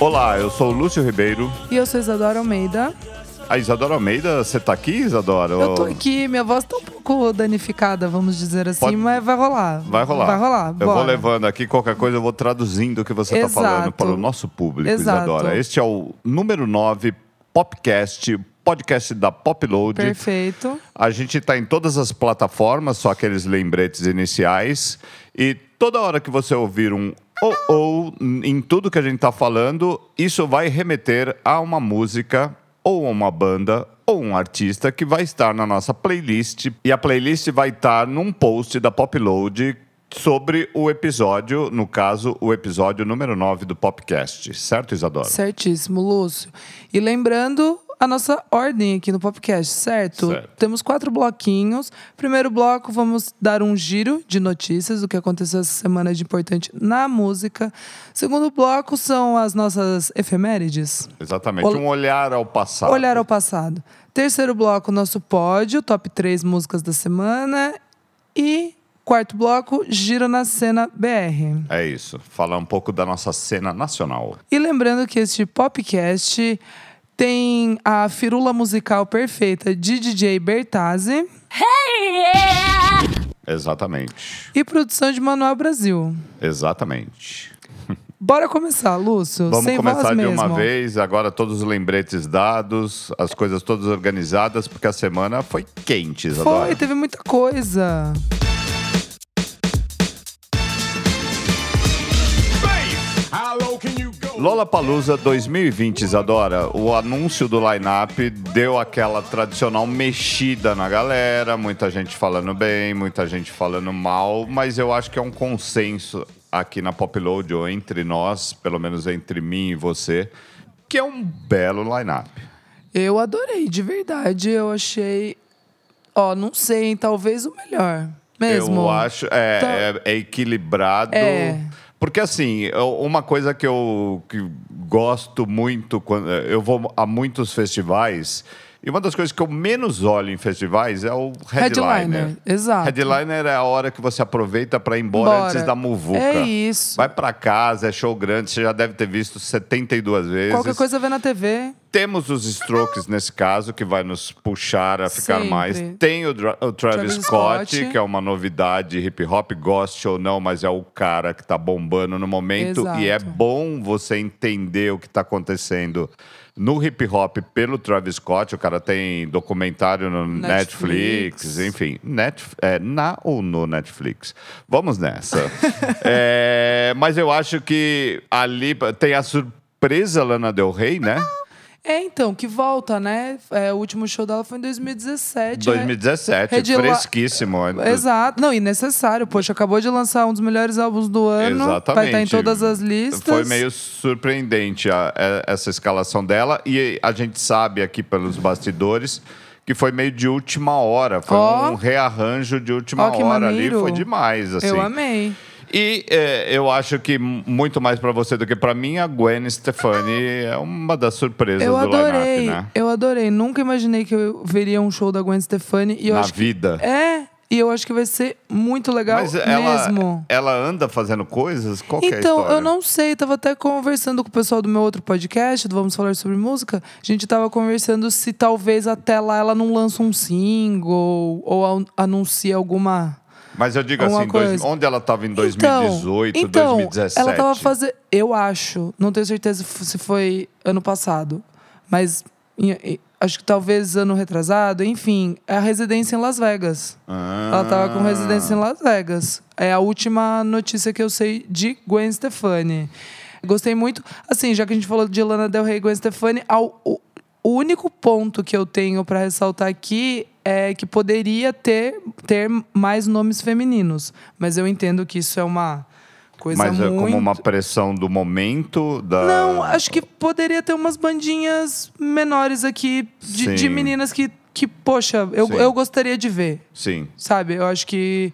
Olá, eu sou o Lúcio Ribeiro. E eu sou Isadora Almeida. A Isadora Almeida, você tá aqui, Isadora? Eu tô aqui, minha voz tá um pouco danificada, vamos dizer assim, Pode- mas vai rolar. Vai rolar. Vai rolar. Eu vou bora. levando aqui qualquer coisa, eu vou traduzindo o que você tá Exato. falando para o nosso público, Exato. Isadora. Este é o número 9 Popcast, podcast da Popload. Perfeito. A gente está em todas as plataformas, só aqueles lembretes iniciais. E toda hora que você ouvir um ou ou em tudo que a gente está falando, isso vai remeter a uma música ou a uma banda ou um artista que vai estar na nossa playlist. E a playlist vai estar num post da Popload sobre o episódio, no caso, o episódio número 9 do Popcast. Certo, Isadora? Certíssimo, Lúcio. E lembrando a nossa ordem aqui no podcast, certo? Certo. Temos quatro bloquinhos. Primeiro bloco, vamos dar um giro de notícias, do que aconteceu essa semana de importante na música. Segundo bloco são as nossas efemérides. Exatamente. Ol- Um olhar ao passado. Olhar ao passado. Terceiro bloco, nosso pódio, top 3 músicas da semana. E quarto bloco, giro na cena BR. É isso. Falar um pouco da nossa cena nacional. E lembrando que este podcast tem a firula musical perfeita de DJ Bertazzi Exatamente. e produção de Manuel Brasil. Exatamente. Bora começar, Lúcio. Vamos sem começar voz de mesmo. uma vez, agora todos os lembretes dados, as coisas todas organizadas, porque a semana foi quente, Isadora. Foi, teve muita coisa. Lola Palusa 2020, Isadora. O anúncio do line-up deu aquela tradicional mexida na galera, muita gente falando bem, muita gente falando mal, mas eu acho que é um consenso aqui na Popload, ou entre nós, pelo menos entre mim e você, que é um belo line-up. Eu adorei, de verdade. Eu achei. Ó, não sei, hein, talvez o melhor. Mesmo. Eu acho, é, Tá. é, é equilibrado. É. Porque assim, uma coisa que eu que gosto muito, quando eu vou a muitos festivais, e uma das coisas que eu menos olho em festivais é o headliner. Headliner, exato. Headliner é a hora que você aproveita para ir embora, Embora. antes da muvuca. É isso. Vai para casa, é show grande, você já deve ter visto 72 vezes. Qualquer coisa vê na TV. Temos os Strokes nesse caso, que vai nos puxar a ficar Sempre. mais. Tem o, o Travis, Travis Scott, Scott. que é uma novidade hip hop, goste ou não, mas é o cara que tá bombando no momento. E é Exato. bom você entender o que tá acontecendo no hip hop pelo Travis Scott. O cara tem documentário no Netflix, Netflix. enfim. Net, é, na ou no Netflix? Vamos nessa. É, mas eu acho que ali tem a surpresa Lana Del Rey, né? É, então, que volta, né? É, o último show dela foi em 2017. 2017, Redila- fresquíssimo. Exato. Não, e necessário. Poxa, acabou de lançar um dos melhores álbuns do ano. Exatamente. Vai estar em todas as listas. Foi meio surpreendente a- a- essa escalação dela. E a gente sabe aqui pelos bastidores que foi meio de última hora. Foi Ó. um rearranjo de última que hora ali. maneiro. Foi demais, assim. Eu amei. E é, eu acho que muito mais pra você do que pra mim, a Gwen Stefani é uma das surpresas Eu do adorei. né? Eu adorei. Nunca imaginei que eu veria um show da Gwen Stefani. E eu Na acho que- vida. É. E eu acho que vai ser muito legal Mas ela, mesmo. ela anda fazendo coisas? Qual que é a Então, história? eu não sei, tava até conversando com o pessoal do meu outro podcast, do Vamos Falar Sobre Música. A gente tava conversando se talvez até lá ela não lança um single ou an- anuncia alguma. Mas eu digo Alguma assim, dois- onde ela estava em 2018, então, 2017? Ela tava fazendo. Eu acho, não tenho certeza se foi ano passado, mas acho que talvez ano retrasado, enfim, é a residência em Las Vegas. Ah. Ela tava com residência em Las Vegas. É a última notícia que eu sei de Gwen Stefani. Gostei muito. Assim, já que a gente falou de Lana Del Rey e Gwen Stefani, ao- o, o único ponto que eu tenho pra ressaltar aqui é que poderia ter, ter mais nomes femininos. Mas eu entendo que isso é uma coisa Mas é muito... como uma pressão do momento da. Não, acho que poderia ter umas bandinhas menores aqui de, de meninas que, que poxa, eu, Sim. eu gostaria de ver. Sim. Sabe? Eu acho que,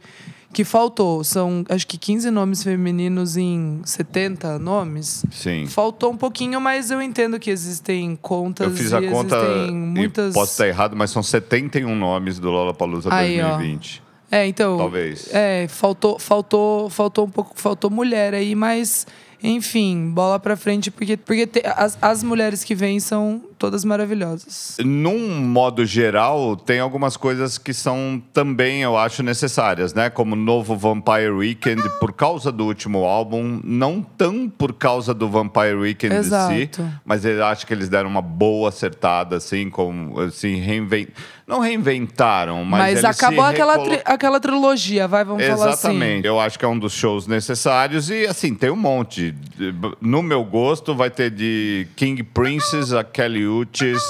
que faltou. São, acho que 15 nomes femininos em 70 nomes. Sim. Faltou um pouquinho, mas eu entendo que existem contas Eu fiz a conta muitas... posso estar errado, mas são 71 nomes do Lollapalooza Aí, ó. 2020. É, então. Talvez. É, faltou, faltou, faltou um pouco, faltou mulher aí, mas Enfim, bola pra frente, porque, porque te- as, as mulheres que vêm são todas maravilhosas. Num modo geral, tem algumas coisas que são também, eu acho, necessárias, né? Como o novo Vampire Weekend, por causa do último álbum, não tão por causa do Vampire Weekend em si, Exato. mas eu acho que eles deram uma boa acertada, assim, como assim, reinvent... não reinventaram, mas, Mas, acabou aquela, recolo- tri- aquela trilogia, vai, vamos falar assim. Exatamente. Eu acho que é um dos shows necessários e, assim, tem um monte. No meu gosto, vai ter de King Princess a Kelly Uchis,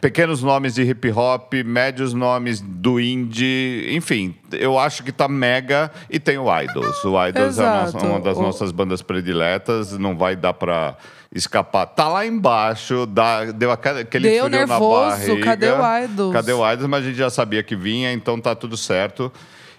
pequenos nomes de hip hop, médios nomes do indie, enfim, eu acho que tá mega e tem o Idols. O Idols é nossa- Exato. uma das O- nossas bandas prediletas, não vai dar pra escapar. Tá lá embaixo, dá, deu aquele Deu frio na nervoso, barriga. cadê o Idols? Cadê o Idols? Mas a gente já sabia que vinha, então tá tudo certo.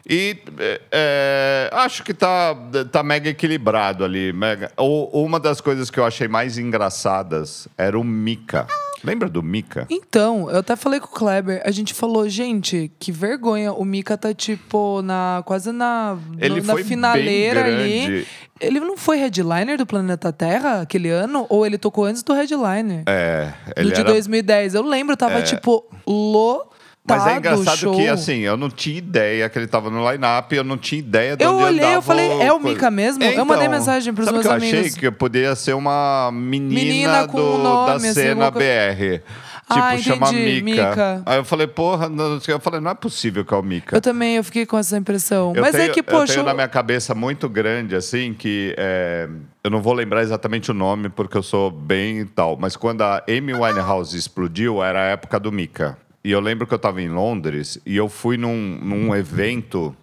E é, é, acho que tá, tá mega equilibrado ali. Mega. O- uma das coisas que eu achei mais engraçadas era o Mika. Lembra do Mika? Então, eu até falei com o Kleber, a gente falou, gente, que vergonha, o Mika tá tipo na quase na, Ele no- na foi finaleira ali. Ele não foi headliner do Planeta Terra aquele ano? Ou ele tocou antes do headliner? É, do ele de era... É. 2010. Eu lembro, tava tipo lotado Mas é o engraçado que, assim, eu não tinha ideia que ele tava no line-up, eu não tinha ideia de Eu onde olhei, eu andava falei, é o. Mika mesmo? Eu mandei mensagem pros sabe meus que eu amigos. achei que poderia ser uma menina, Menina do, um nome, da assim, cena coisa- BR. Tipo, Ah, chama Mika. Mika. Aí eu falei, porra, não, eu falei, não é possível que é o Mika. Eu também, eu fiquei com essa impressão. Eu Mas tenho, é que, eu poxa. tenho na minha cabeça muito grande, assim, que é, eu não vou lembrar exatamente o nome, porque eu sou bem e tal, mas quando a Amy Winehouse explodiu, era a época do Mika. E eu lembro que eu estava em Londres e eu fui num, num evento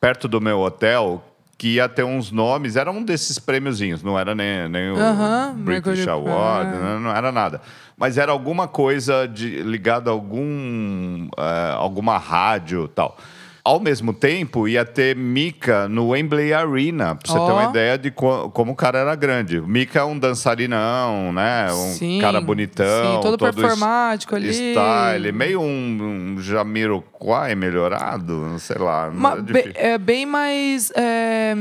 perto do meu hotel que ia ter uns nomes, era um desses prêmiozinhos, não era nem, nem o British Award, ah. não, não era nada. Mas era alguma coisa de, ligada a algum, eh, alguma rádio tal. Ao mesmo tempo, ia ter Mika no Wembley Arena, pra você ter Ó. uma ideia de co- como o cara era grande. O Mika é um dançarinão, né? Um Sim, cara bonitão. sim, todo es- performático ali. Style, meio um, um Jamiroquai melhorado, sei lá. Uma- é be- difícil. é bem mais é,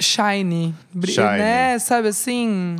shiny, Shiny. né? Sabe assim?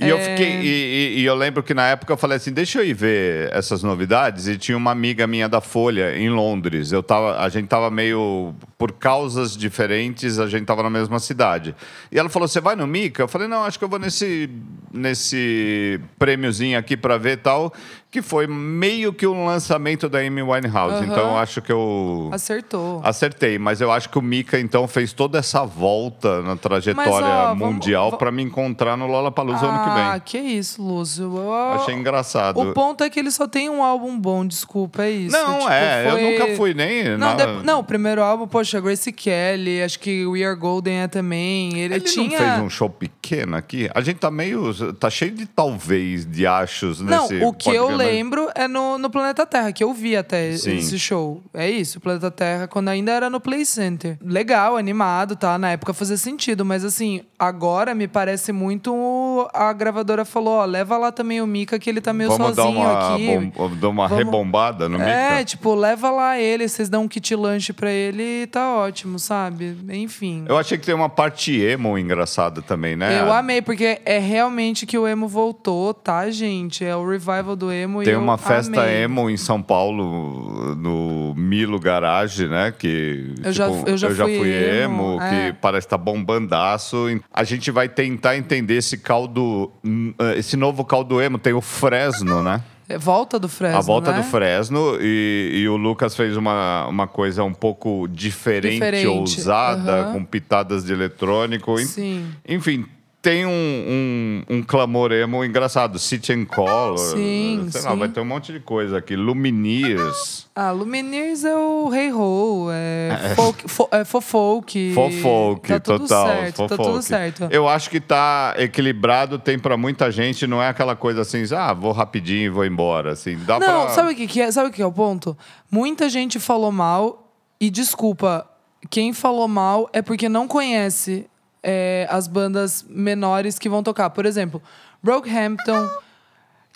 E eu É. fiquei. E, e- e eu lembro que na época eu falei assim: deixa eu ir ver essas novidades. E tinha uma amiga minha da Folha em Londres. Eu tava, a gente tava meio. Por causas diferentes, a gente tava na mesma cidade. E ela falou: você vai no Mica? Eu falei: não, acho que eu vou nesse, nesse prêmiozinho aqui pra ver tal. Que foi meio que um lançamento da Amy Winehouse. Aham. Então acho que eu. Acertou. Acertei, mas eu acho que o Mika então fez toda essa volta na trajetória Mas, ó, mundial pra me encontrar no Lollapalooza ano que Ah, vem. que isso, Lúcio. Eu- Achei engraçado. O ponto é que ele só tem um álbum bom, desculpa, é isso. Não, Tipo, é, foi- eu nunca fui nem. Não, nada- de- não, o primeiro álbum, poxa, Grace Kelly, acho que We Are Golden é também. Ele, Ele tinha. não fez um show pequeno aqui? A gente tá meio. tá cheio de talvez, de achos Não, nesse. o que eu lembro é no, no Planeta Terra, que eu vi até Sim. esse show. É isso, o Planeta Terra, quando ainda era no Play Center. Legal, animado, tá? Na época fazia sentido, mas assim, agora me parece muito. A gravadora falou: ó, leva lá também o Mika, que ele tá meio Vamos dar sozinho uma, aqui. bom- dar uma Vamos- rebombada no É, Mika? tipo, leva lá ele, vocês dão um kit lanche pra ele e tá ótimo, sabe? Enfim. Eu achei que tem uma parte emo engraçada também, né? Eu amei, porque é realmente que o emo voltou, tá, gente? É o revival do emo e Tem eu uma festa amei. emo em São Paulo, no Milo Garage, né? Que Eu já- tipo, eu já fui fui emo, emo, é. que parece estar bombandaço. A gente vai tentar entender esse caldo, hum, esse novo caldo emo. Tem o Fresno, né? É volta do Fresno, a volta né? do Fresno e, e o Lucas fez uma, uma coisa um pouco diferente, Diferente, ousada, aham. com pitadas de eletrônico. Sim. Enfim, tem um, um, um clamor emo engraçado. City and Color. Sim, sei lá, sim. vai ter um monte de coisa aqui. Lumineers. Ah, Lumineers é o Hey Ho, é, folk, fo, é fofolk. Fofolk, tá tudo total. Certo, fofolk. Tá tudo certo. Eu acho que tá equilibrado, tem pra muita gente, não é aquela coisa assim, ah, vou rapidinho e vou embora. Assim, dá Não, pra... sabe o que, que é? Sabe o que é o ponto? Muita gente falou mal e desculpa, quem falou mal é porque não conhece é, as bandas menores que vão tocar. Por exemplo, Brockhampton,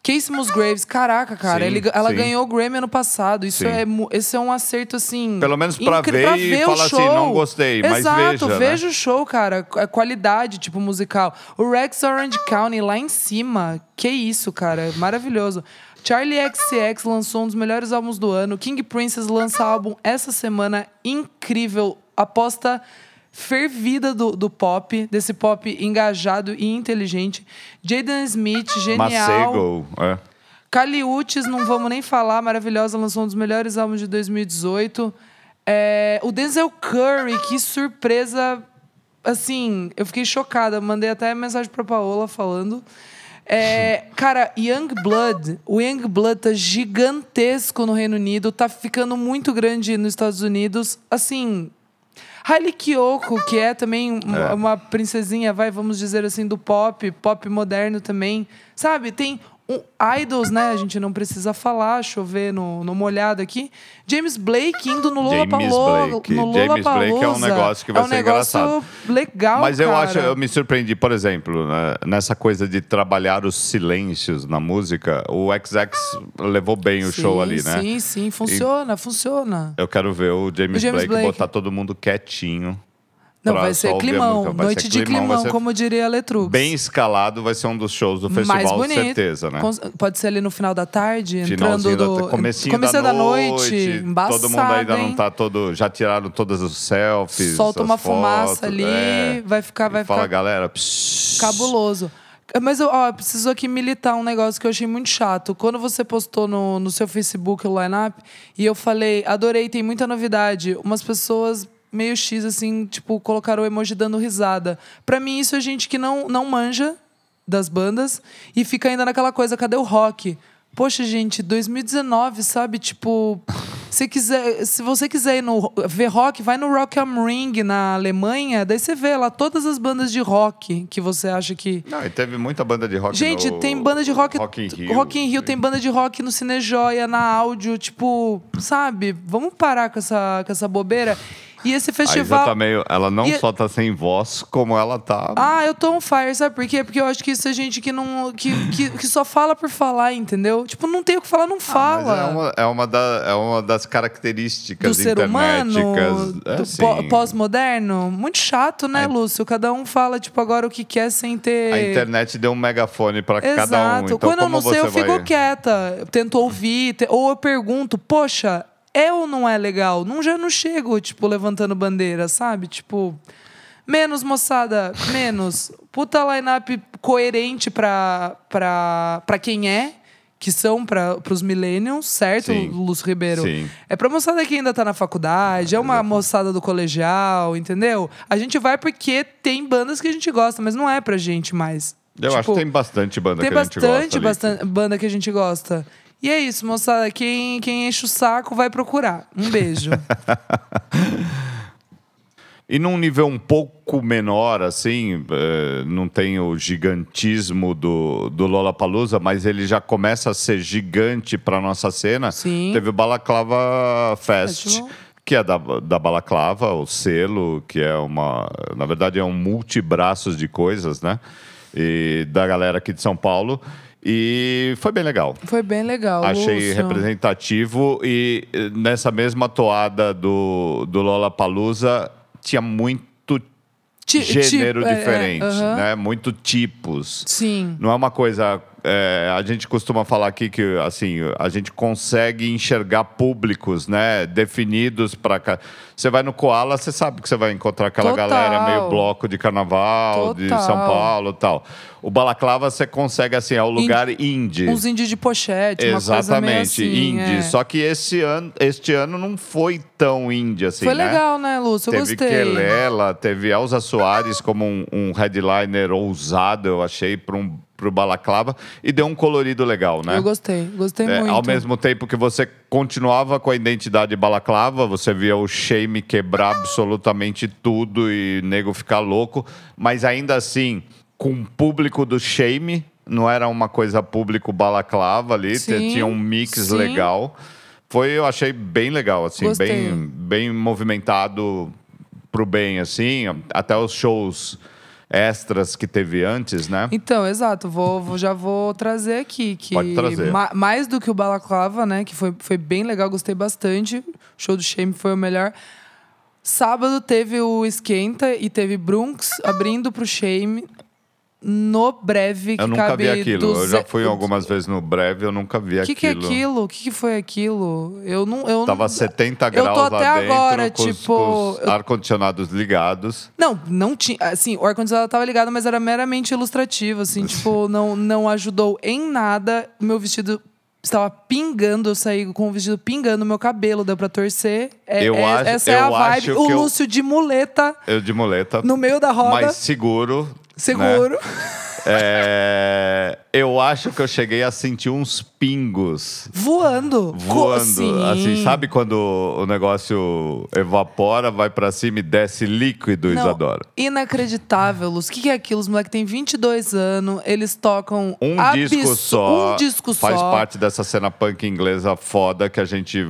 Casey Musgraves, caraca, cara, Sim, ele- ela sim. ganhou o Grammy ano passado. Isso Sim. é, esse é um acerto, assim. Pelo menos pra ver e o falar assim, show. não gostei, mas Exato, veja, né? veja o show, cara. A qualidade, tipo, musical. O Rex Orange County lá em cima. Que isso, cara. Maravilhoso. Charlie XCX lançou um dos melhores álbuns do ano. King Princess lança álbum essa semana. Incrível. Aposta fervida do, do pop, desse pop engajado e inteligente. Jaden Smith, genial. Macego. É. Caliutes, não vamos nem falar, maravilhosa, lançou um dos melhores álbuns de 2018. É, o Denzel Curry, que surpresa. Assim, eu fiquei chocada. Mandei até mensagem pra Paola falando. É, cara, Young Blood, o Young Blood tá gigantesco no Reino Unido, tá ficando muito grande nos Estados Unidos. Assim, Hailey Kiyoko, que é também É. uma princesinha, vai, vamos dizer assim, do pop, pop moderno também. Sabe, tem um, idols, né? A gente não precisa falar, chover no, no molhado aqui. James Blake indo no James Lollapalooza. James Blake é um negócio que vai é um ser negócio engraçado. legal, Mas eu cara. acho, eu me surpreendi, por exemplo, né, nessa coisa de trabalhar os silêncios na música. O XX levou bem o Sim, show ali, né? Sim, sim, funciona, funciona. Eu quero ver o James, O James Blake, Blake. botar todo mundo quietinho. Não, vai ser climão. Vai Noite ser de climão, ser como diria a Letrux. Bem escalado, vai ser um dos shows do mais festival, bonito. certeza, né? Pode ser ali no final da tarde, entrando do da, comecinho, da, da noite, noite, embaçado, todo mundo ainda não hein? tá todo. Já tiraram todos os selfies. Solta as uma fumaça fotos, ali, é. vai ficar, vai E Fala, ficar galera. psh, cabuloso. Mas eu, ó, eu preciso aqui militar um negócio que eu achei muito chato. Quando você postou no, no seu Facebook o line-up, e eu falei, adorei, tem muita novidade. Umas pessoas meio X, assim, tipo, colocaram o emoji dando risada. Pra mim, isso é gente que não, não manja das bandas e fica ainda naquela coisa, cadê o rock? Poxa, gente, 2019, sabe? Tipo, se, quiser, se você quiser ir no, ver rock, vai no Rock am Ring na Alemanha, daí você vê lá todas as bandas de rock que você acha que. Não, e teve muita banda de rock Gente, no- tem banda de rock. Rock in Rio. Rock in Rio, tem banda de rock no Cinejoia, na áudio, tipo, sabe? Vamos parar com essa, com essa bobeira. E esse A Isa festival. tá meio, ela não E- só tá sem voz, como ela tá. Ah, eu tô on fire, sabe por quê? Porque eu acho que isso é gente que não. que, que, que só fala por falar, entendeu? Tipo, não tem o que falar, não Mas fala. é, uma, é, uma da- é uma das características do ser humano. É, do pós-moderno. Muito chato, né, A- Lúcio? Cada um fala, tipo, agora o que quer sem ter. A internet deu um megafone pra cada um. Exato. Então, Quando eu não sei, eu fico vai... quieta. Eu tento ouvir, te- ou eu pergunto, poxa, é ou não é legal? Não já não chego, tipo, levantando bandeira, sabe? Tipo, menos, moçada, menos. Puta line-up coerente pra, pra, pra quem é. Que são para os millennials, certo, Sim. Lúcio Ribeiro? Sim. É pra moçada que ainda tá na faculdade, é uma moçada do colegial, entendeu? A gente vai porque tem bandas que a gente gosta, mas não é pra gente mais. Eu acho Tipo, que tem bastante banda tem que a gente gosta. ali. bastante banda que a gente gosta. E é isso, moçada. Quem, quem enche o saco vai procurar. Um beijo. E num nível um pouco menor, assim, eh, não tem o gigantismo do, do Lollapalooza, mas ele já começa a ser gigante para nossa cena. Sim. Teve o Balaclava Fest, Festival. que é da, da Balaclava, o selo, que é uma... Na verdade, é um multibraços de coisas, né? E da galera aqui de São Paulo. E foi bem legal. Foi bem legal. Achei Lúcio. representativo e eh, nessa mesma toada do, do Lollapalooza tinha muito Ti- gênero tipo, é, é, diferente, aham. né? Muito tipos. Sim. Não é uma coisa. É, a gente costuma falar aqui que assim a gente consegue enxergar públicos, né, definidos para você vai no Koala, você sabe que você vai encontrar aquela Total. galera meio bloco de carnaval de Total. São Paulo, e tal. O Balaclava você consegue assim é o lugar indie. Uns indies de pochete, Exatamente, assim, indie. é. Só que esse ano, este ano não foi tão indie assim, Foi né? legal, né, Lúcio? Eu Teve gostei. Kelela, teve Elza Soares como um, um headliner ousado, eu achei, para um, pro Balaclava. E deu um colorido legal, né? Eu gostei, gostei É, muito. ao mesmo tempo que você continuava com a identidade balaclava, você via o Shame quebrar absolutamente tudo e nego ficar louco, mas ainda assim, com o público do Shame, não era uma coisa público balaclava ali, Sim, tinha um mix sim. legal. Foi, eu achei bem legal, assim, Gostei. bem, bem movimentado pro bem, assim, até os shows extras que teve antes, né? Então, exato. Vou, vou- já vou trazer aqui. Que Pode trazer. ma- mais do que o Balaclava, né? Que foi, foi bem legal, gostei bastante. O show do Shame foi o melhor. Sábado teve o Esquenta e teve Brunx abrindo pro Shame no breve. Que Eu nunca vi aquilo. Eu já fui algumas vezes no breve, eu nunca vi O que, é aquilo. aquilo? O que, que foi aquilo? Eu não. Eu Tava não... 70 Eu graus tô até dentro, agora, com, os- tipo, com os ar-condicionados ligados. Não, não tinha. Assim, o ar-condicionado tava ligado, mas era meramente ilustrativo, assim, tipo, não, não ajudou em nada. O meu vestido estava pingando, eu saí com o vestido pingando, meu cabelo deu pra torcer. É- Eu é- acho- essa é a vibe. O que eu- Lúcio de muleta Eu de muleta. no meio da roda, mais seguro. Seguro. né? É, eu acho que eu cheguei a sentir uns pingos Voando. Voando. Sim. Assim, sabe quando o negócio evapora, vai pra cima e desce líquido, Não, Isadora? Inacreditável, Luz. O que, que é aquilo? Os moleques têm 22 anos, eles tocam Um disco só. Um disco faz só. parte dessa cena punk inglesa foda que a gente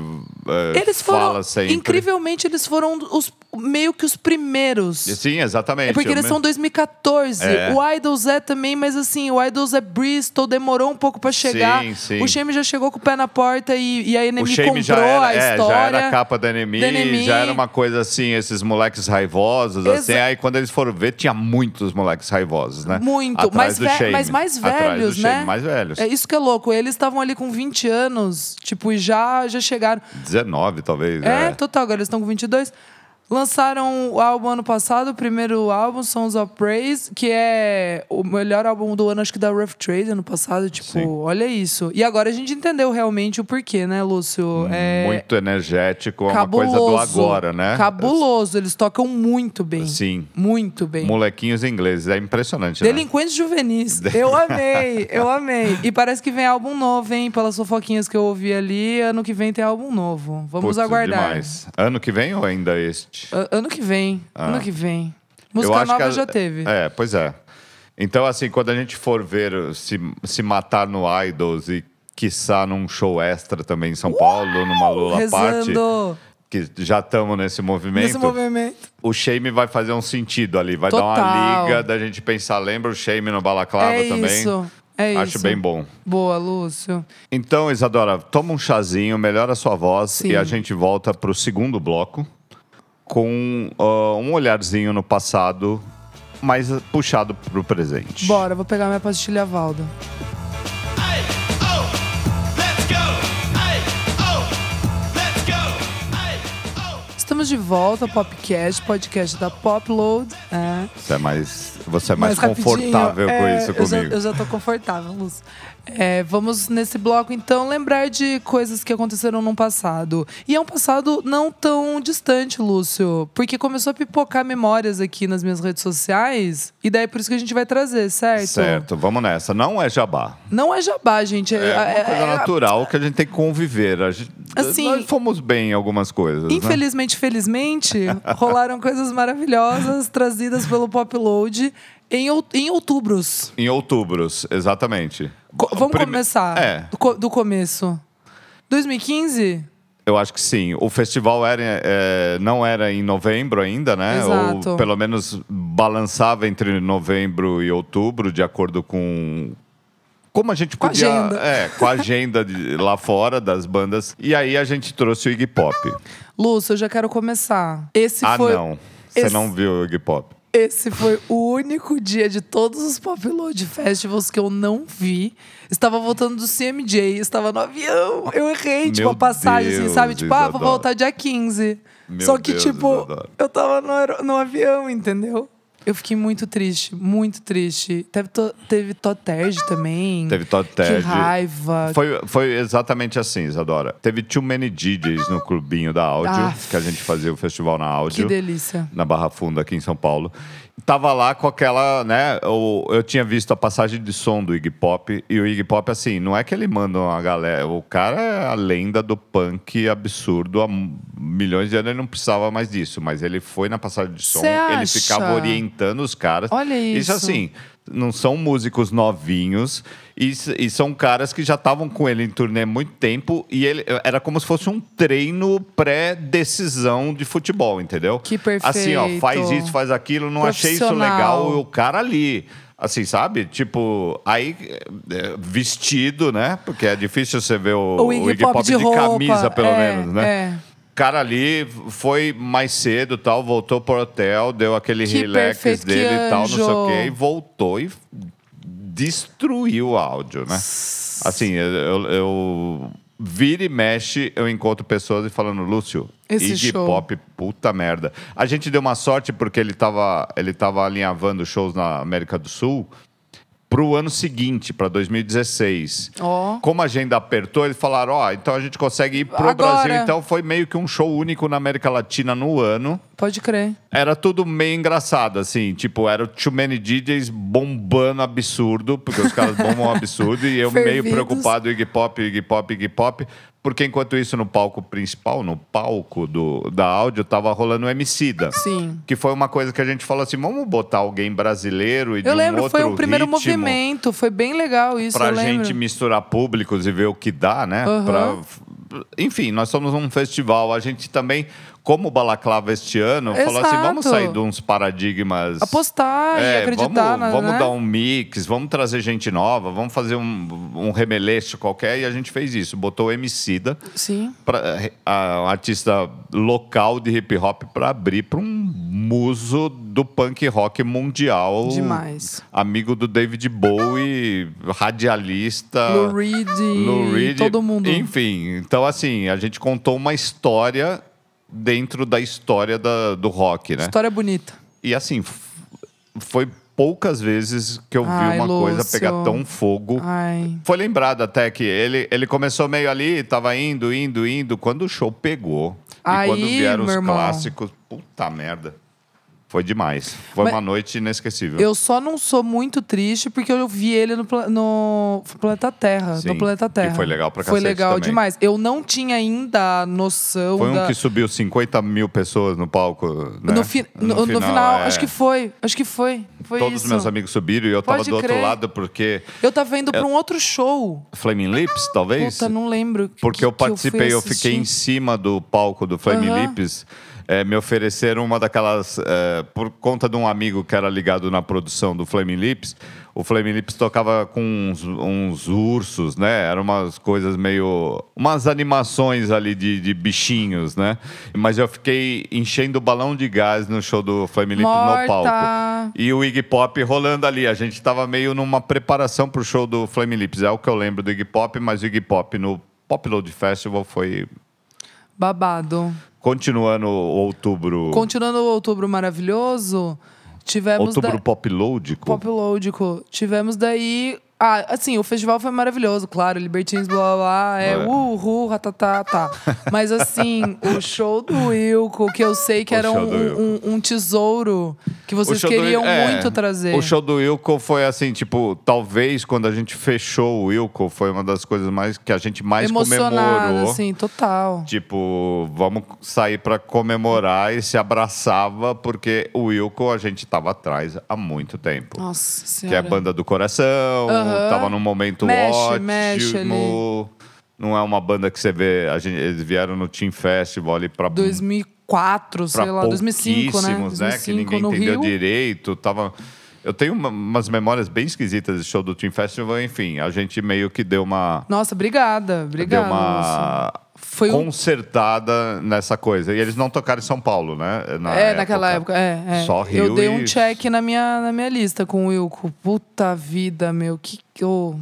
é, Eles foram. fala sempre. Incrivelmente, eles foram os, meio que os primeiros. Sim, exatamente. É porque eles Eu são me- 2014. É. O Idols é também, mas assim, o Idols é Bristol, demorou um pouco pra chegar. Sim, sim. O Shame já chegou com o pé na porta e, e a Enemy Shame comprou já era, a é, história. já era a capa da Enemy, da NME. já era uma coisa assim, esses moleques raivosos, Exa- assim. Aí quando eles foram ver, tinha muitos moleques raivosos, né? Muito, Atrás mas, do Shame. mas mais velhos, Shame, né? Mais velhos. É isso que é louco. Eles estavam ali com 20 anos, tipo, e já, já chegaram. 19, talvez. É, É, total, agora eles estão com 22. Lançaram o álbum ano passado, o primeiro álbum, Sons of Praise, que é o melhor álbum do ano, acho que da Rough Trade, ano passado. Tipo, Sim. olha isso. E agora a gente entendeu realmente o porquê, né, Lúcio? É Muito energético, é uma cabuloso. coisa do agora, né? Cabuloso. Eles tocam muito bem. Sim. Muito bem. Molequinhos ingleses, é impressionante, né? Delinquentes juvenis. Eu amei, eu amei. E parece que vem álbum novo, hein? Pelas fofoquinhas que eu ouvi ali, ano que vem tem álbum novo. Vamos Putz, aguardar. Demais. Ano que vem ou ainda este? Ano que vem. Ano que vem. Eu Música acho que nova a- já teve. É, pois é. Então, assim, quando a gente for ver se, se matar no Idols e quiçá num show extra também em São Paulo, numa Lula Party, que já estamos nesse movimento, nesse movimento. o Shame vai fazer um sentido ali, vai dar Total. uma liga da gente pensar, lembra o Shame no Balaclava É também? isso. É Acho isso. bem bom. Boa, Lúcio. Então, Isadora, toma um chazinho, melhora a sua voz Sim. e a gente volta para o segundo bloco com ah, um olharzinho no passado, mais puxado para o presente. Bora, vou pegar minha pastilha Valda. Oh, let's go. Hey, oh, oh. Estamos de volta ao Popcast, podcast da Popload. É. Você é mais, você é mais, rapidinho, confortável com é, isso eu já- comigo. Eu já, tô confortável, Lúcio. É, vamos nesse bloco, então, lembrar de coisas que aconteceram no passado. E é um passado não tão distante, Lúcio. Porque começou a pipocar memórias aqui nas minhas redes sociais. E daí é por isso que a gente vai trazer, certo? Certo, vamos nessa. Não é jabá. Não é jabá, gente. É uma coisa é- natural que a gente tem que conviver. A gente, Assim, nós fomos bem em algumas coisas. né? Infelizmente, felizmente, rolaram coisas maravilhosas trazidas pelo Popload em, em outubros. Em outubros, exatamente. Co- vamos Prime- começar É. do, co- do começo. 2015? Eu acho que sim. O festival era, é, não era em novembro ainda, né? Exato. Ou pelo menos balançava entre novembro e outubro, de acordo com. Como a gente Com a podia. agenda. É, com a agenda de- lá fora das bandas. E aí a gente trouxe o Iggy Pop. Lúcio, eu já quero começar. Esse ah, foi. não. Você esse- não viu o Iggy Pop. Esse foi o único dia de todos os Popload Festivals que eu não vi. Estava voltando do CMJ, estava no avião. Eu errei, tipo, Meu a passagem, assim, Deus, sabe? Tipo, ah, vou voltar dia 15. Meu Só que, Deus, tipo, Isadora. eu tava no, no avião, entendeu? Eu fiquei muito triste, muito triste. Teve, to, teve Toterge também. Teve Todd Que raiva. Foi, foi exatamente assim, Isadora. Teve Too Many DJs no clubinho da áudio, Aff. que a gente fazia o festival na Que áudio. delícia. na Barra Funda, aqui em São Paulo. Tava lá com aquela, né? Eu, eu tinha visto a passagem de som do Iggy Pop. E o Iggy Pop, assim, não é que ele manda uma galera. O cara é a lenda do punk absurdo. Há milhões de anos ele não precisava mais disso. Mas ele foi na passagem de som. Ele ficava orientando os caras. Olha Isso isso. assim. Não são músicos novinhos e, e são caras que já estavam com ele em turnê há muito tempo e ele era como se fosse um treino pré-decisão de futebol, entendeu? Que Assim, ó, perfeito. faz isso, faz aquilo, não achei isso legal, o cara ali. Assim, sabe? Tipo, aí é, vestido, né? Porque é difícil você ver o, O Iggy Pop de roupa, camisa, pelo é, menos, né? é. O cara ali foi mais cedo, tal, voltou pro hotel, deu aquele Que relax perfeito, dele e tal, não sei o anjo. quê, e voltou e destruiu o áudio, né? Assim, eu, eu, vira e mexe, eu encontro pessoas e falando, Lúcio, Esse Iggy show. Pop, puta merda. A gente deu uma sorte porque ele tava, ele tava alinhavando shows na América do Sul pro ano seguinte, para 2016. Ó. Como a agenda apertou, eles falaram, ó, então a gente consegue ir pro Agora. Brasil. Então foi meio que um show único na América Latina no ano. Pode crer. Era tudo meio engraçado, assim. Tipo, era o Too Many DJs bombando absurdo, porque os caras bombam absurdo. E eu meio preocupado, Iggy Pop, Iggy Pop, Iggy Pop. Porque enquanto isso, no palco principal, no palco do, da áudio, tava rolando o Emicida. Sim. Que foi uma coisa que a gente falou assim, vamos botar alguém brasileiro e de Eu um lembro, outro foi o primeiro movimento. Foi bem legal isso, pra eu lembro. gente misturar públicos e ver o que dá, né? Aham. Pra- Enfim, nós somos um festival. A gente também, como o Balaclava este ano, falou assim: vamos Exato. sair de uns paradigmas. Apostar e É, acreditar vamos, na- vamos né? dar um mix, vamos trazer gente nova, vamos fazer um, um remeleixo qualquer. E a gente fez isso. Botou o Emicida, Sim. pra, a, um artista local de hip hop, para abrir para um muso do punk rock mundial. Demais. Amigo do David Bowie, radialista. Lou Reed, Lou Reed, todo mundo. Enfim, então assim, a gente contou uma história dentro da história da- do rock, né? História bonita. E assim, foi poucas vezes que eu vi Ai, uma coisa Lúcio. pegar tão fogo. Ai. Foi lembrado até que ele, ele começou meio ali, tava indo, indo, indo. Quando o show pegou, Aí, e quando vieram os irmão. clássicos, puta merda. Foi demais. Foi Mas- uma noite inesquecível. Eu só não sou muito triste porque eu vi ele no, no Planeta Terra. Sim, no Planeta que Terra. foi legal pra Foi cacete legal também. demais. Eu não tinha ainda a noção Foi um da... que subiu 50 mil pessoas no palco. Né? No, fi- no- no final, é. acho que foi. Acho que foi. Foi Todos isso. os meus amigos subiram e eu tava Pode do outro crer. lado porque. Eu tava indo pra um outro show. Flaming Lips, talvez? Puta, não lembro. que- Porque que eu participei, fui eu, fiquei em cima do palco do Flaming. Lips. É, me ofereceram uma daquelas. é, por conta de um amigo que era ligado na produção do Flaming Lips. O Flaming Lips tocava com uns, uns ursos, né? Eram umas coisas meio. umas animações ali de, de bichinhos, né? Mas eu fiquei enchendo o balão de gás no show do Flaming Lips no palco. E o Iggy Pop rolando ali. A gente tava meio numa preparação pro show do Flaming Lips. É o que eu lembro do Iggy Pop, mas o Iggy Pop no Pop Load Festival foi Babado. Continuando o outubro. Continuando o outubro maravilhoso, tivemos... outubro da- Pop Loadico. Pop Lódico. Tivemos daí. Ah, assim, o festival foi maravilhoso, claro. Libertines, blá blá blá. É, É. uhul, ratatá, tá. Mas assim, o show do Wilco, que eu sei que era um, um- um tesouro que vocês queriam é, muito trazer. O show do Wilco foi assim, tipo, talvez quando a gente fechou o Wilco, foi uma das coisas mais que a gente mais Emocionado, comemorou. assim, total. Tipo, vamos sair pra comemorar e se abraçava, porque o Wilco a gente tava atrás há muito tempo. Nossa Que senhora. é a banda do coração, Aham. tava num momento Mexe, ótimo. mexe ali. Não é uma banda que você vê. A gente, eles vieram no Team Festival ali pra 2004, sei pra lá, 2005, né? pouquíssimos, né? Que 2005 ninguém entendeu Rio. direito. Tava... Eu tenho uma- umas memórias bem esquisitas de show do Team Festival, enfim, a gente meio que deu uma. Nossa, obrigada. deu Obrigada. uma Foi um- consertada nessa coisa. E eles não tocaram em São Paulo, né? Na é, naquela época. É, é. Só Rio Eu dei e- um check na minha, na minha lista com o Wilco. Puta vida, meu. Que que eu.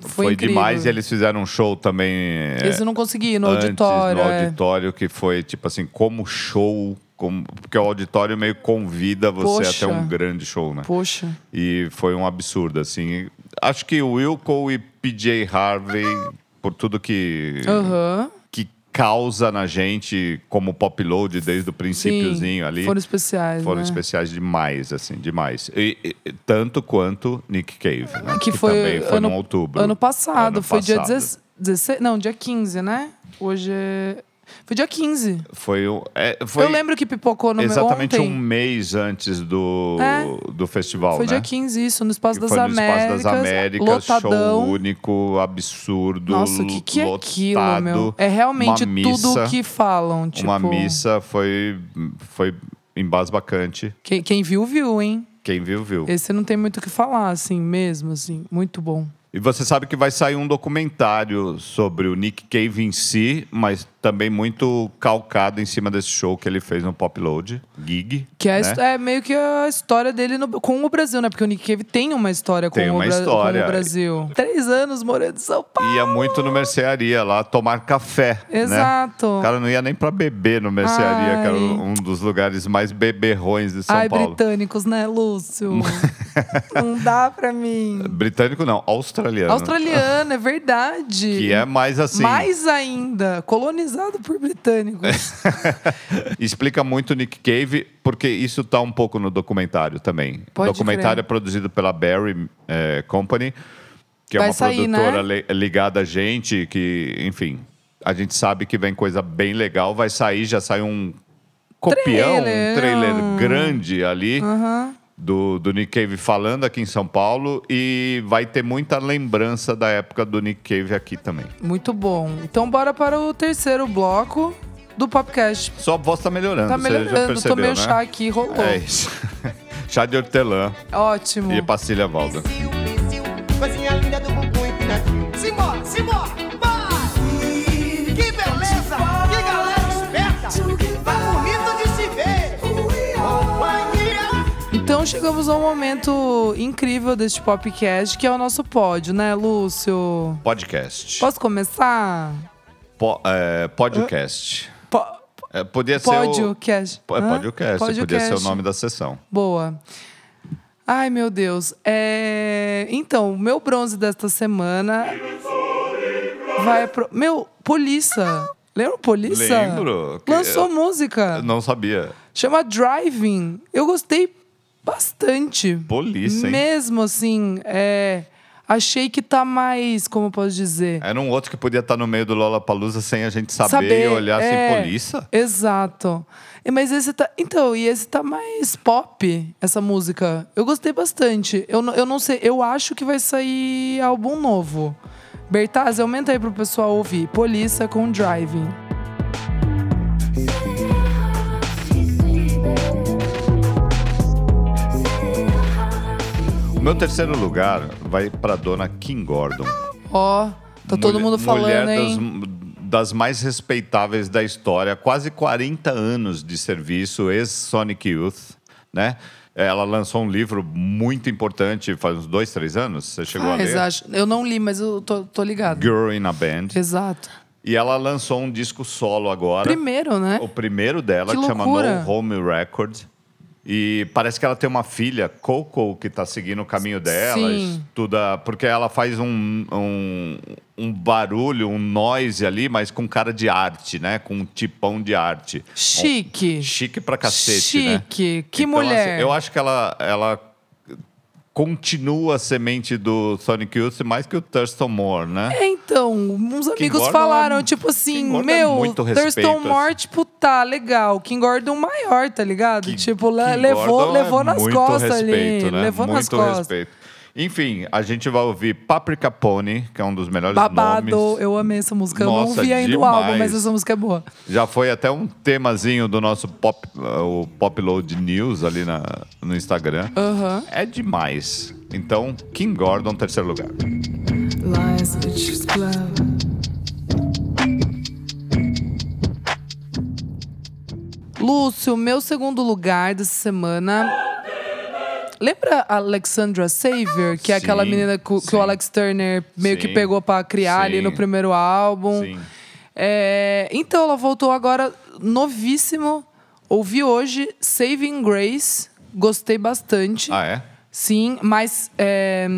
Foi, Foi, demais e eles fizeram um show também. é, Esse eu não consegui, no antes, auditório. No é. auditório, que foi tipo assim, como show. Como, porque o auditório meio convida você Poxa. a ter um grande show, né? Poxa. E foi um absurdo, assim. Acho que o Wilco e PJ Harvey, por tudo que, Aham. Que causa na gente como pop load desde o princípiozinho Sim, ali. Foram especiais. foram né? especiais demais, assim, demais. E, e- tanto quanto Nick Cave, né? Que foi, também foi ano, no outubro. Ano passado. Ano foi dia passado. 16, 16. Não, dia 15, né? Hoje é. Foi dia 15. Foi, o- é, foi Eu lembro que pipocou no meu exatamente ontem. um mês antes do, É. do festival, Foi né? dia 15, isso, no Espaço, das, no Américas, Espaço das Américas, lotadão. show único, absurdo, Nossa, o que, que é aquilo, meu? É realmente missa, tudo o que falam. Tipo, Uma missa foi, foi embasbacante. Quem, quem viu, viu, hein? Quem viu, viu. Esse não tem muito o que falar, assim, mesmo, assim. Muito bom. E você sabe que vai sair um documentário sobre o Nick Cave em si, mas também muito calcado em cima desse show que ele fez no Pop Load, Gig. Que é, né? é meio que a história dele no- com o Brasil, né? Porque o Nick Cave tem uma história com, Tem o, uma Bra- história. com o Brasil. Três anos morando em São Paulo. Ia muito no mercearia lá tomar café. né? Exato. O cara não ia nem pra beber no mercearia, que era Ai. um dos lugares mais beberrões de São Ai, Paulo. britânicos, né, Lúcio? não dá pra mim. Britânico não, australiano. Australiano, é verdade. Que é mais assim. Mais ainda, colonizado por britânicos. Explica muito Nick Cave, porque isso tá um pouco no documentário também. Pode o documentário crer. é produzido pela Barry eh, Company, que é Vai uma sair, produtora né? li- ligada a gente, que, enfim, a gente sabe que vem coisa bem legal. Vai sair, já saiu um copião, Trailer, um trailer grande ali. Do, do Nick Cave falando aqui em São Paulo e vai ter muita lembrança da época do Nick Cave aqui também. Muito bom. Então, bora para o terceiro bloco do Popcast. Sua voz tá melhorando, Tá você já melhorando, percebeu, tomei o né? chá aqui, rolou. É isso. Chá de hortelã Ótimo. e pastilha Valda. Linda Então chegamos ao momento incrível deste podcast, que é o nosso pódio, né, Lúcio? Podcast. Posso começar? Po- é, podcast. Po É, podia ser o... Podcast. É, podcast. Podia ser o nome da sessão. Boa. Ai, meu Deus. É... Então, o meu bronze desta semana vai pro... Meu, Polícia. Lembra Polícia? Lembro. Lançou música. Não sabia. Chama Driving. Eu gostei bastante. Polícia, hein? Mesmo assim, é... Achei que tá mais, como eu posso dizer? Era um outro que podia estar no meio do Lollapalooza sem a gente saber, Saber, e olhar é. assim, polícia? Exato. Mas esse tá. Então, e esse tá mais pop, essa música. Eu gostei bastante. Eu, não- eu não sei, eu acho que vai sair álbum novo. Bertaz, aumenta aí pro pessoal ouvir. Polícia com Driving. Meu terceiro lugar vai pra dona Kim Gordon. Ó, tá todo Mulher- mundo falando, mulher hein? Das, das mais respeitáveis da história, quase 40 anos de serviço, ex-Sonic Youth, né? Ela lançou um livro muito importante faz uns dois, três anos. Você chegou a Ah, ler? exato. Eu não li, mas eu tô, tô ligado. Girl in a Band. Exato. E ela lançou um disco solo agora. Primeiro, né? O primeiro dela, Que que, chama. No Home Record. E parece que ela tem uma filha, Coco, que tá seguindo o caminho dela. Sim. Estuda, porque ela faz um, um, um barulho, um noise ali, mas com cara de arte, né? Com um tipão de arte. Chique. Um- chique pra cacete, né? Chique. Que Então, mulher. assim, eu acho que ela, ela continua a semente do Sonic Youth mais que o Thurston Moore, né? É, então, uns amigos Gordon falaram, é- tipo assim, é meu, respeito, Thurston assim. Moore, tipo, tá legal. King Gordon maior, tá ligado? Kim- tipo, Kim levou, Gordon levou é nas costas respeito, ali. Né? Levou muito nas costas. respeito. Enfim, a gente vai ouvir Paprika Pony, que é um dos melhores Babado, nomes. eu amei essa música. eu não Nossa, vi ainda o álbum, mas essa música é boa. Já foi até um temazinho do nosso pop, uh, o Pop Load News ali na, no Instagram. É demais. Então, Kim Gordon, terceiro lugar. Lies explode. Lúcio, meu segundo lugar dessa semana. Lembra a Alexandra Savior, que é aquela Sim, menina que, o- que sim. o Alex Turner meio que Sim, pegou pra criar ali no primeiro álbum? Sim. É, então, ela voltou agora novíssimo. Ouvi hoje Saving Grace. Gostei bastante. Ah, é? Sim, mas é,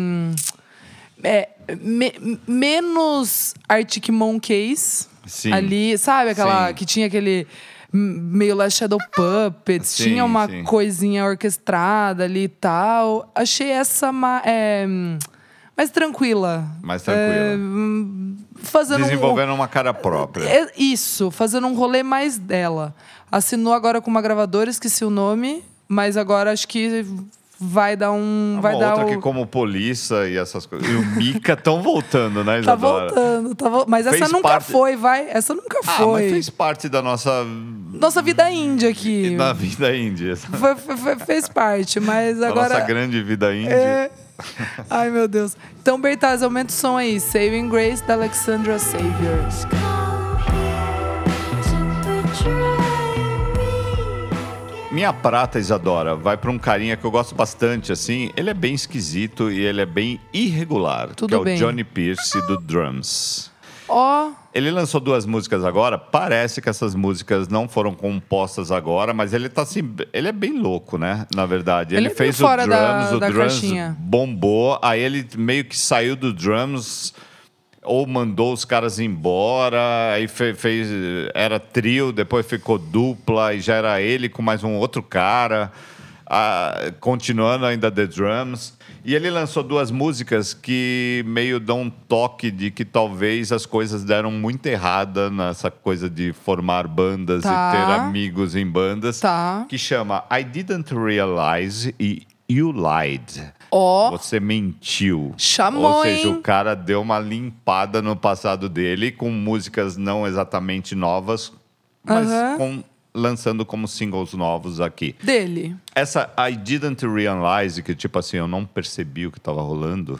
é, me- menos Arctic Monkeys Sim. ali, sabe? Aquela que tinha aquele meio Last Shadow Puppets, Sim, tinha uma sim. coisinha orquestrada ali e tal. Achei essa ma- é, mais tranquila. Mais tranquila. É, fazendo um- Desenvolvendo uma cara própria. É isso, fazendo um rolê mais dela. Assinou agora com uma gravadora, esqueci o nome, mas agora acho que vai dar um. Uma vai dar outra o... que como Polícia e essas coisas. E o Mika estão voltando, né, Tá Isadora? voltando, tá vol- mas essa Fez nunca parte- foi, vai. Essa nunca Ah, foi. mas fez parte da nossa, Nossa vida índia aqui. da vida índia. Foi- foi- fez parte, mas Da agora. nossa grande vida índia. É. Ai, meu Deus. Então, Bertaz, aumenta o som aí. Saving Grace, da Alexandra Savior. Minha prata, Isadora, vai pra um carinha que eu gosto bastante, assim. Ele é bem esquisito e ele é bem irregular. Tudo que é o bem. Johnny Pierce do Drums. Ó, Ele lançou duas músicas agora. Parece que essas músicas não foram compostas agora, mas ele tá assim. Ele é bem louco, né? Na verdade. Ele Ele, é fez bem o drums, da- o da drums caixinha. bombou. Aí ele meio que saiu do drums ou mandou os caras embora. Aí fe- fez. Era trio, depois ficou dupla, e já era ele com mais um outro cara. ah, continuando ainda The Drums. E ele lançou duas músicas que meio dão um toque de que talvez as coisas deram muito errada nessa coisa de formar bandas Tá. e ter amigos em bandas. Tá. Que chama I Didn't Realize e You Lied. Ó. Você mentiu. Chamou, Ou seja, hein? o cara deu uma limpada no passado dele com músicas não exatamente novas, mas com- lançando como singles novos aqui. Dele. Essa I didn't realize, que tipo assim, eu não percebi o que estava rolando.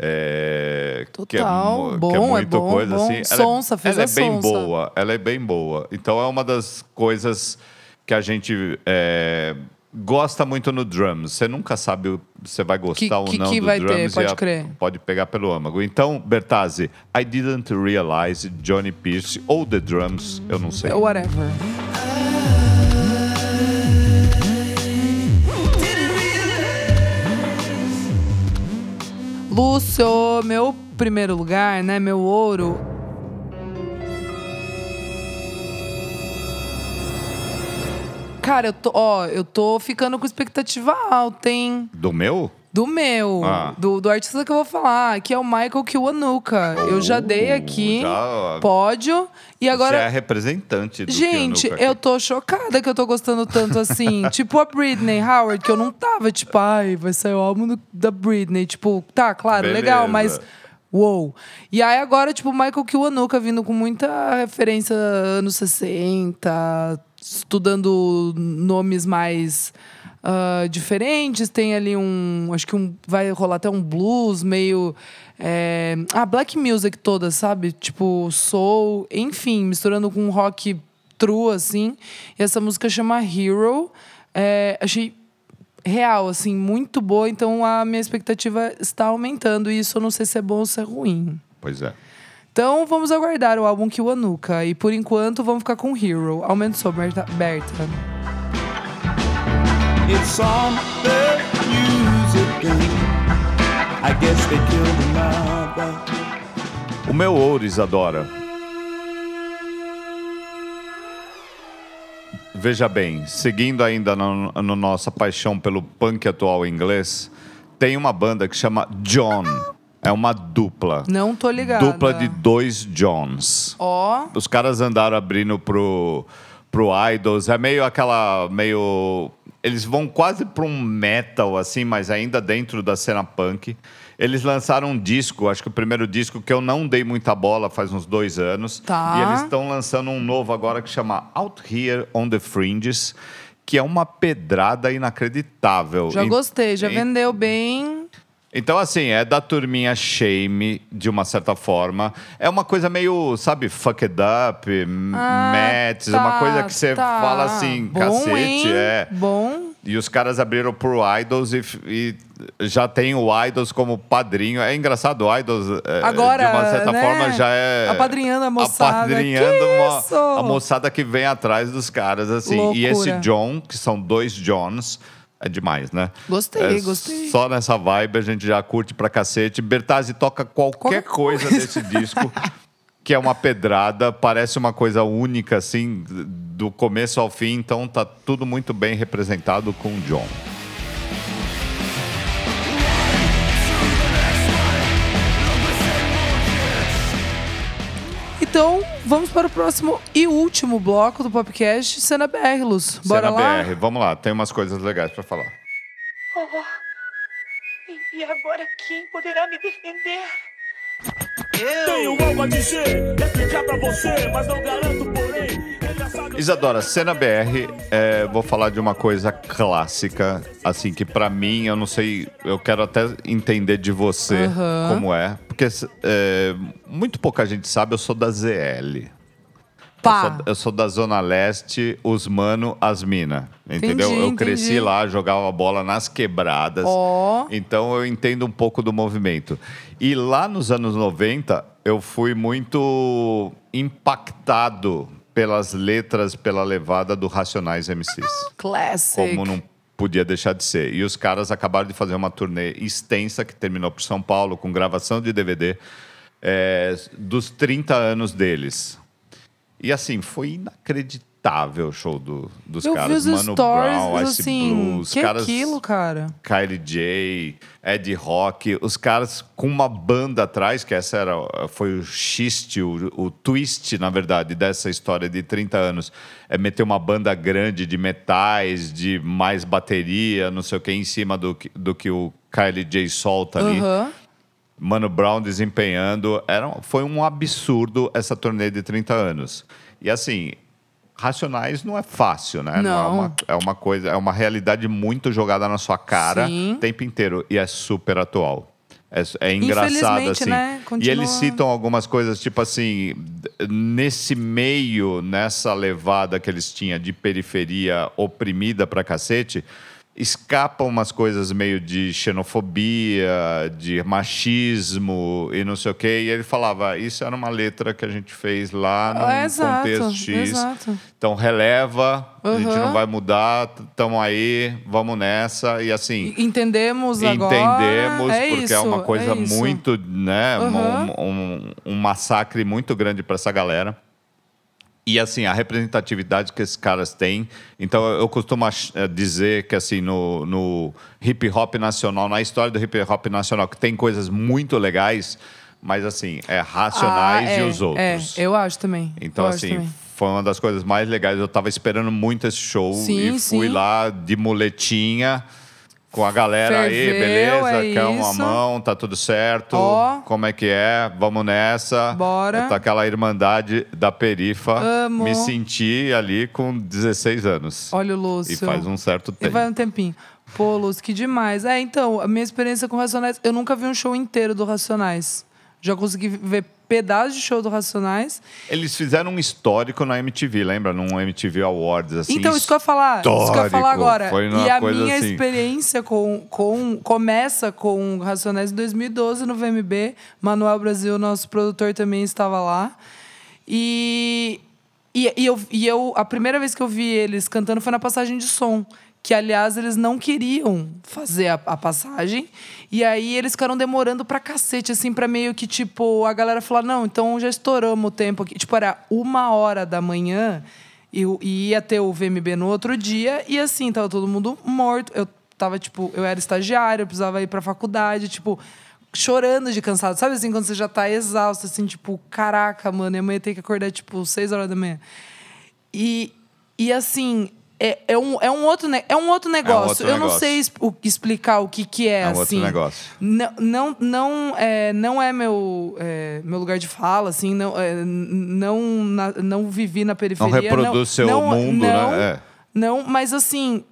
É, que é, Total. que Bom, é é muito bom, coisa bom. assim. Ela é- Sonsa, fez ela é bem sonsa. boa, ela é bem boa. Então é uma das coisas que a gente é, gosta muito no drums. Você nunca sabe se vai gostar Que- ou que- não que do vai ter, drums. e pode crer. Pode pegar pelo âmago. Então, Bertazzi, I didn't realize Johnny Pierce ou The Drums, eu não sei. Whatever. Lúcio, meu primeiro lugar, né? Meu ouro. Cara, eu tô, ó, eu tô ficando com expectativa alta, hein? Do meu? Do meu, Ah. do, do artista que eu vou falar, que é o Michael Kiwanuka. eu já dei aqui já- pódio e agora Você é representante do Gente, Kiwanuka eu tô chocada que eu tô gostando tanto assim. tipo a Britney Howard, que eu não tava, tipo, ai, vai sair o álbum do- da Britney. Tipo, tá, claro, Beleza. legal, mas. Uou! E aí agora, tipo, o Michael Kiwanuka vindo com muita referência anos 60, estudando nomes mais ah, diferentes. Tem ali um. Acho que um, vai rolar até um blues meio. É, a black music toda, sabe? Tipo, soul, enfim, misturando com rock true, assim. E essa música chama Hero. É, achei real, assim, muito boa. Então a minha expectativa está aumentando. E isso eu não sei se é bom ou se é ruim. Pois é. Então vamos aguardar o álbum Kiwanuka. E por enquanto vamos ficar com Hero. Aumenta o som, Berta. Berta. It's on the news again. I guess they killed another. O meu ouro, Isadora. Veja bem, seguindo ainda no, no nossa paixão pelo punk atual inglês, tem uma banda que chama John. É uma dupla. Não tô ligada. Dupla de dois Johns. Ó, Os caras andaram abrindo pro, pro Idols. É meio aquela. meio. Eles vão quase pra um metal, assim, mas ainda dentro da cena punk. Eles lançaram um disco, acho que o primeiro disco que eu não dei muita bola faz uns dois anos. Tá. E eles estão lançando um novo agora que chama Out Here on the Fringes, que é uma pedrada inacreditável. já gostei, já em- vendeu bem. Então, assim, é da turminha Shame, de uma certa forma. É uma coisa meio, sabe, fuck it up, Ah, Mets, tá, uma coisa que você tá. fala assim, Bom, cacete, hein? é. Bom. E os caras abriram pro Idols e, e já tem o Idols como padrinho. É engraçado, o Idols, é, Agora, de uma certa né? forma, já é... Apadrinhando a moçada. Apadrinhando Que uma- a moçada que vem atrás dos caras, assim. E esse Loucura. John, que são dois Johns, é demais, né? Gostei, é, gostei. Só nessa vibe a gente já curte pra cacete. Bertazzi toca qualquer, coisa, coisa desse disco, que é uma pedrada, parece uma coisa única, assim, do começo ao fim. Então tá tudo muito bem representado com o John. Então, vamos para o próximo e último bloco do podcast, Cena BR, Luz. Bora Cena lá? BR, vamos lá, tem umas coisas legais pra falar. E agora quem poderá me defender? Tenho algo a dizer, explicar pra você, mas não garanto, porém. Isadora, cena BR, é, vou falar de uma coisa clássica, assim, que pra mim, eu não sei, eu quero até entender de você Aham. como é, porque é, muito pouca gente sabe, eu sou da ZL. Eu Pá. sou, eu sou da Zona Leste, os mano, as mina. Entendeu? Entendi, eu cresci entendi. lá, jogava bola nas quebradas. Ó. Então eu entendo um pouco do movimento. E lá nos anos 90, eu fui muito impactado pelas letras, pela levada do Racionais MCs. Classic. Como não podia deixar de ser. E os caras acabaram de fazer uma turnê extensa que terminou por São Paulo, com gravação de DVD, é, dos 30 anos deles. E assim, foi inacreditável o show do, dos Eu caras. vi os Mano stories, Brown, Ice assim, Blues, que caras aquilo, cara? Kylie J, Ed Rock, os caras com uma banda atrás, que essa era, foi o xiste, o, o twist, na verdade, dessa história de 30 anos. É meter uma banda grande de metais, de mais bateria, não sei o que, em cima do, que- do que o Kylie J solta ali. Aham. Mano Brown desempenhando. Era, foi um absurdo essa turnê de 30 anos. E assim, Racionais não é fácil, né? é, Não. uma, é uma coisa, é uma realidade muito jogada na sua cara Sim. o tempo inteiro. E é super atual. É, é engraçado, assim. né? E Continua- eles citam algumas coisas, tipo assim, nesse meio, nessa levada que eles tinham de periferia oprimida pra cacete, escapam umas coisas meio de xenofobia, de machismo e não sei o quê. E ele falava, isso era uma letra que a gente fez lá no É, contexto X. exato. Então releva, a gente Uhum. não vai mudar, estamos aí, vamos nessa. E assim, Entendemos agora. entendemos, é porque isso, é uma coisa isso. muito, né? Uhum. Um, um- um massacre muito grande para essa galera. E assim, a representatividade que esses caras têm. Então, eu costumo eh, dizer que assim, no, no hip hop nacional, na história do hip hop nacional, que tem coisas muito legais, mas assim, é racionais Ah, e é, os outros. É, eu acho também. Então, eu assim, também. foi uma das coisas mais legais. Eu tava esperando muito esse show Sim, e fui sim. lá de muletinha com a galera aí, Ferveu, beleza? é isso. mão, tá tudo certo. Ó. Como é que é? Vamos nessa. Bora. Tá aquela irmandade da perifa. Amo. Me senti ali com 16 anos. Olha o Lúcio. E faz um certo E tempo. vai um tempinho. Pô, Lúcio, que demais. É, então, a minha experiência com Racionais... Eu nunca vi um show inteiro do Racionais. Já consegui ver pedaços de show do Racionais. Eles fizeram um histórico na MTV, lembra? Num MTV Awards, assim. então, isso que eu ia falar. Isso que eu ia falar agora. Foi e a minha assim. experiência com, com... Começa com Racionais em 2012, no VMB. Manuel Brasil, nosso produtor, também estava lá. E... E, e eu, e eu, a primeira vez que eu vi eles cantando foi na passagem de som. Que, aliás, eles não queriam fazer a, a passagem. E aí eles ficaram demorando pra cacete, assim, pra meio que, tipo, a galera falar, não, então já estouramos o tempo aqui. Tipo, era uma hora da manhã e, ia ter o VMB no outro dia. E assim, tava todo mundo morto. Eu tava, tipo, eu era estagiária, eu precisava ir pra faculdade, tipo, chorando de cansado. Sabe assim, quando você já tá exausto, assim, tipo, caraca, mano, e amanhã tem que acordar, tipo, seis horas da manhã. E, e assim, é, é, um, é, um outro, é um outro negócio. outro eu não negócio. sei es- o- explicar o que, que é, É um outro assim. negócio. Não, não, não, é, não é meu, é, meu lugar de fala, assim, não, é, não, na- não vivi na periferia. reproduz seu não, mundo, não, né? É. Não, mas assim,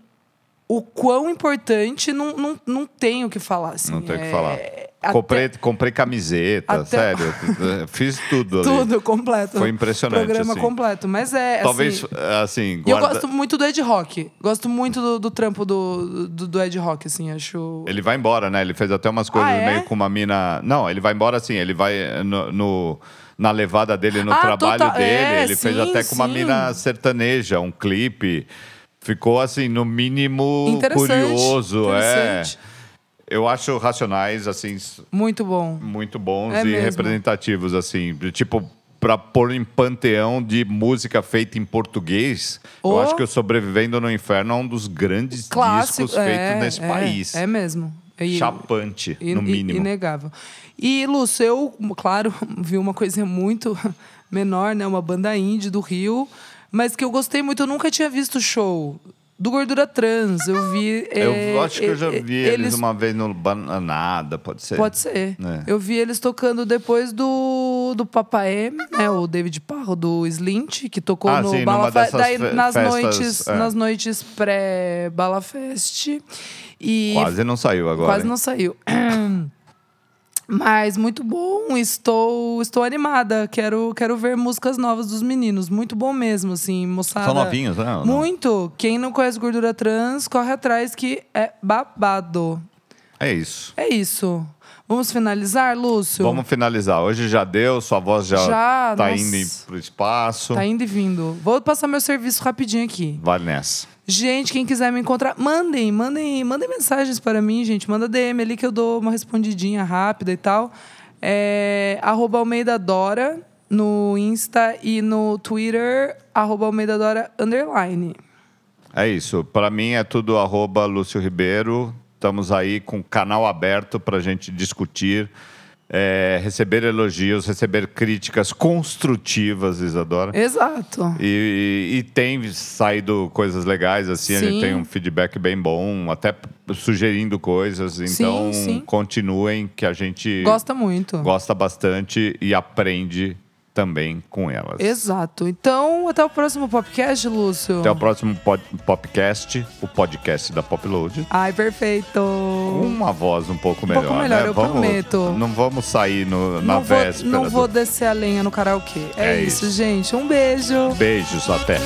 o quão importante não, não, não tem o que falar. Assim, Não tem o que É, falar. Até- Comprei, comprei camiseta, Até- sério. Fiz tudo ali. Tudo completo. Foi impressionante, Programa assim. completo. Mas é. Talvez, assim, assim, E eu guarda- gosto muito do Ed Rock. Gosto muito do, do trampo do, do, do Ed Rock, assim, acho. Ele vai embora, né? Ele fez até umas coisas Ah, é? meio com uma mina. Não, ele vai embora assim, ele vai no, no- na levada dele no Ah, trabalho total- dele. é, ele fez sim, até com uma sim. mina sertaneja, um clipe. Ficou assim, no mínimo Interessante, curioso. interessante. É. Eu acho Racionais, assim, Muito bom. muito bons É e mesmo. representativos, assim. Tipo, pra pôr em panteão de música feita em português, eu Oh. acho que o Sobrevivendo no Inferno é um dos grandes Clássico. discos feitos é, nesse é, país. É mesmo. E- chapante, In- no mínimo. Inegável. E, Lúcio, eu, claro, vi uma coisa muito menor, né? Uma banda indie do Rio, mas que eu gostei muito. Eu nunca tinha visto show do Gordura Trans. Eu vi. Eu é, acho que eu já é, vi eles, uma vez no Bananada, pode ser? Pode ser. É. Eu vi eles tocando depois do, do Papaé, né? O David Parro do Slint, que tocou Ah, no sim, Bala daí, nas festas, noites, é. nas noites pré-Bala Fest. E Quase não saiu agora. Quase hein? não saiu. Mas muito bom, estou estou animada. Quero quero ver músicas novas dos meninos. Muito bom mesmo, assim, moçada. São novinhos, né? Muito. Quem não conhece gordura trans, corre atrás que é babado. É isso. É isso. Vamos finalizar, Lúcio? Vamos finalizar. Hoje já deu, sua voz já, Já, tá nossa. indo pro espaço. Tá indo e vindo. Vou passar meu serviço rapidinho aqui. Vai nessa. Gente, quem quiser me encontrar, mandem, mandem, mandem mensagens para mim, gente. Manda DM ali que eu dou uma respondidinha rápida e tal. É, arroba Almeida Dora no Insta e no Twitter, arroba Almeida Dora underline. É isso. Para mim é tudo arroba Lúcio Ribeiro. Estamos aí com canal aberto para a gente discutir, é, receber elogios, receber críticas construtivas, Isadora. Exato. E, e tem saído coisas legais, assim, a gente Sim. tem um feedback bem bom, até sugerindo coisas. Então, sim. continuem, que a gente Gosta muito. gosta bastante e aprende também com elas. Exato. Então, até o próximo podcast, Lúcio. Até o próximo pod, podcast, o podcast da Popload. Ai, perfeito. Uma voz um pouco melhor. pouco melhor, né? eu Vamos- prometo. Não vamos sair no- na não vou, véspera. não do- vou descer a lenha no karaokê. É, É isso, isso. gente. Um beijo. Beijos, até.